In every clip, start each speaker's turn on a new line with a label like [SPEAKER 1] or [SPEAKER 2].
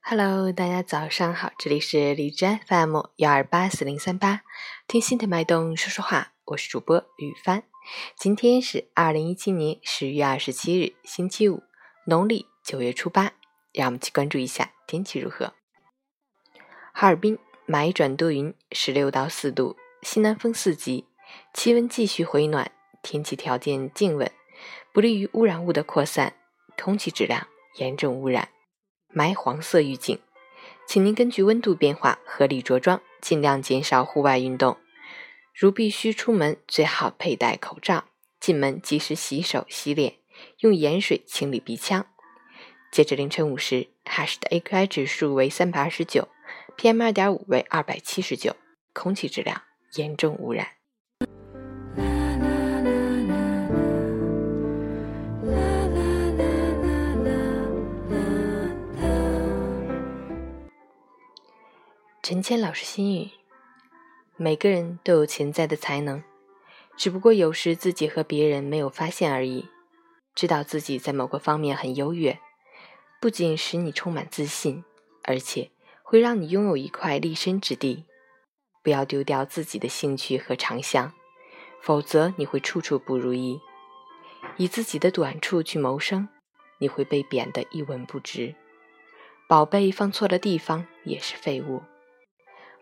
[SPEAKER 1] Hello，大家早上好，这里是荔枝 FM 幺二八四零三八，听心的脉动说说话，我是主播雨帆。今天是二零一七年十月二十七日，星期五，农历九月初八。让我们去关注一下天气如何。哈尔滨霾转多云，十六到四度，西南风四级，气温继续回暖，天气条件静稳，不利于污染物的扩散，空气质量严重污染。霾黄色预警，请您根据温度变化合理着装，尽量减少户外运动。如必须出门，最好佩戴口罩。进门及时洗手洗脸，用盐水清理鼻腔。截至凌晨五时，哈市的 AQI 指数为三百二十九，PM 二点五为二百七十九，空气质量严重污染。陈谦老师心语：每个人都有潜在的才能，只不过有时自己和别人没有发现而已。知道自己在某个方面很优越，不仅使你充满自信，而且会让你拥有一块立身之地。不要丢掉自己的兴趣和长项，否则你会处处不如意。以自己的短处去谋生，你会被贬得一文不值。宝贝放错了地方也是废物。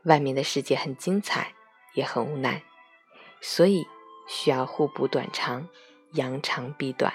[SPEAKER 1] 外面的世界很精彩，也很无奈，所以需要互补短长，扬长避短。